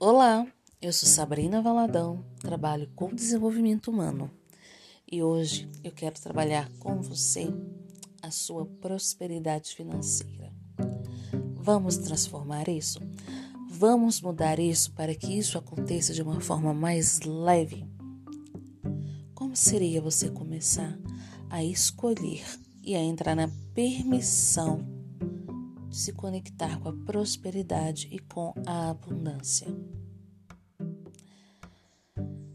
Olá, eu sou Sabrina Valadão, trabalho com desenvolvimento humano e hoje eu quero trabalhar com você a sua prosperidade financeira. Vamos transformar isso? Vamos mudar isso para que isso aconteça de uma forma mais leve? Como seria você começar a escolher e a entrar na permissão se conectar com a prosperidade e com a abundância.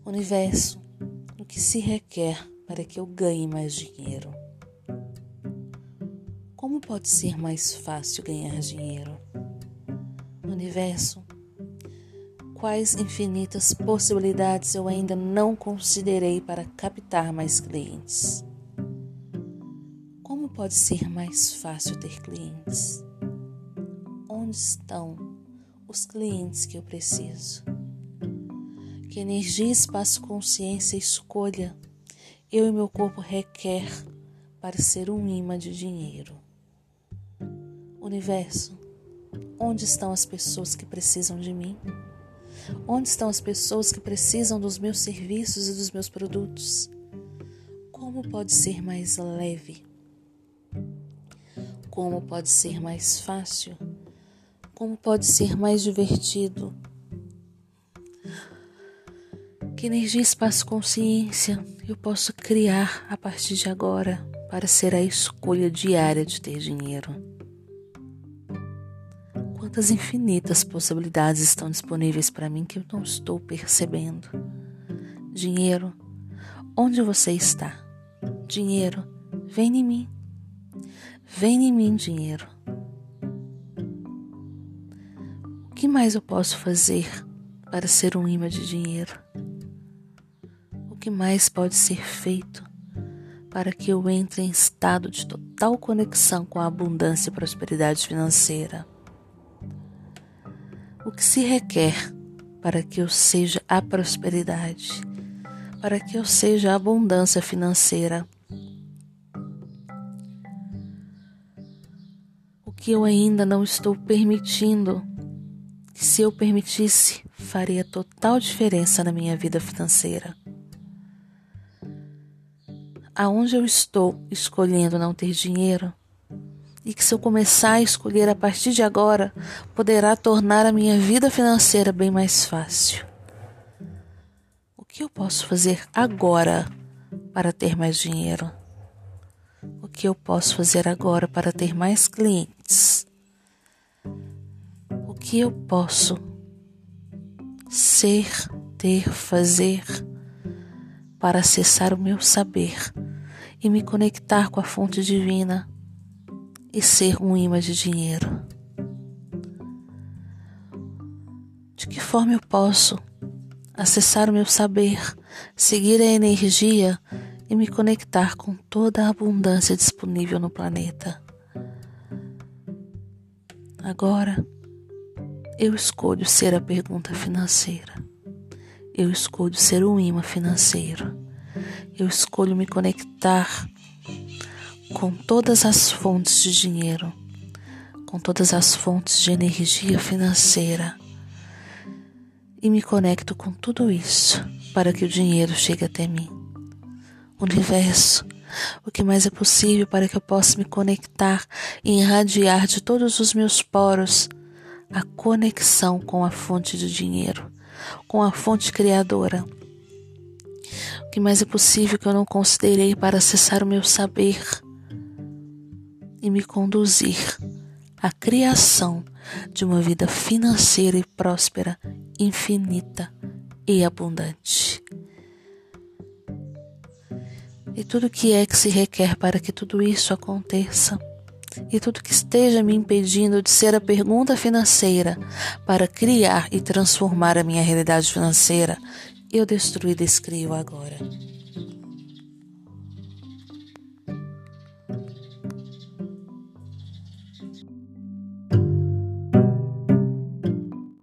Universo, o que se requer para que eu ganhe mais dinheiro? Como pode ser mais fácil ganhar dinheiro? Universo, quais infinitas possibilidades eu ainda não considerei para captar mais clientes? Como pode ser mais fácil ter clientes? Onde estão os clientes que eu preciso. Que energia, espaço, consciência, escolha eu e meu corpo requer para ser um imã de dinheiro. Universo, onde estão as pessoas que precisam de mim? Onde estão as pessoas que precisam dos meus serviços e dos meus produtos? Como pode ser mais leve? Como pode ser mais fácil? Como pode ser mais divertido? Que energia, espaço, consciência eu posso criar a partir de agora para ser a escolha diária de ter dinheiro? Quantas infinitas possibilidades estão disponíveis para mim que eu não estou percebendo? Dinheiro, onde você está? Dinheiro, vem em mim. Vem em mim, dinheiro. Que mais eu posso fazer para ser um imã de dinheiro? O que mais pode ser feito para que eu entre em estado de total conexão com a abundância e prosperidade financeira? O que se requer para que eu seja a prosperidade, para que eu seja a abundância financeira? O que eu ainda não estou permitindo se eu permitisse, faria total diferença na minha vida financeira. Aonde eu estou escolhendo não ter dinheiro? E que se eu começar a escolher a partir de agora, poderá tornar a minha vida financeira bem mais fácil. O que eu posso fazer agora para ter mais dinheiro? O que eu posso fazer agora para ter mais clientes? Que eu posso ser, ter, fazer para acessar o meu saber e me conectar com a fonte divina e ser um imã de dinheiro? De que forma eu posso acessar o meu saber, seguir a energia e me conectar com toda a abundância disponível no planeta? Agora, eu escolho ser a pergunta financeira. Eu escolho ser um imã financeiro. Eu escolho me conectar com todas as fontes de dinheiro, com todas as fontes de energia financeira. E me conecto com tudo isso para que o dinheiro chegue até mim. Universo, o que mais é possível para que eu possa me conectar e irradiar de todos os meus poros a conexão com a fonte do dinheiro, com a fonte criadora. O que mais é possível que eu não considerei para acessar o meu saber e me conduzir à criação de uma vida financeira e próspera, infinita e abundante. E tudo que é que se requer para que tudo isso aconteça e tudo que esteja me impedindo de ser a pergunta financeira para criar e transformar a minha realidade financeira, eu destruo e descrio agora.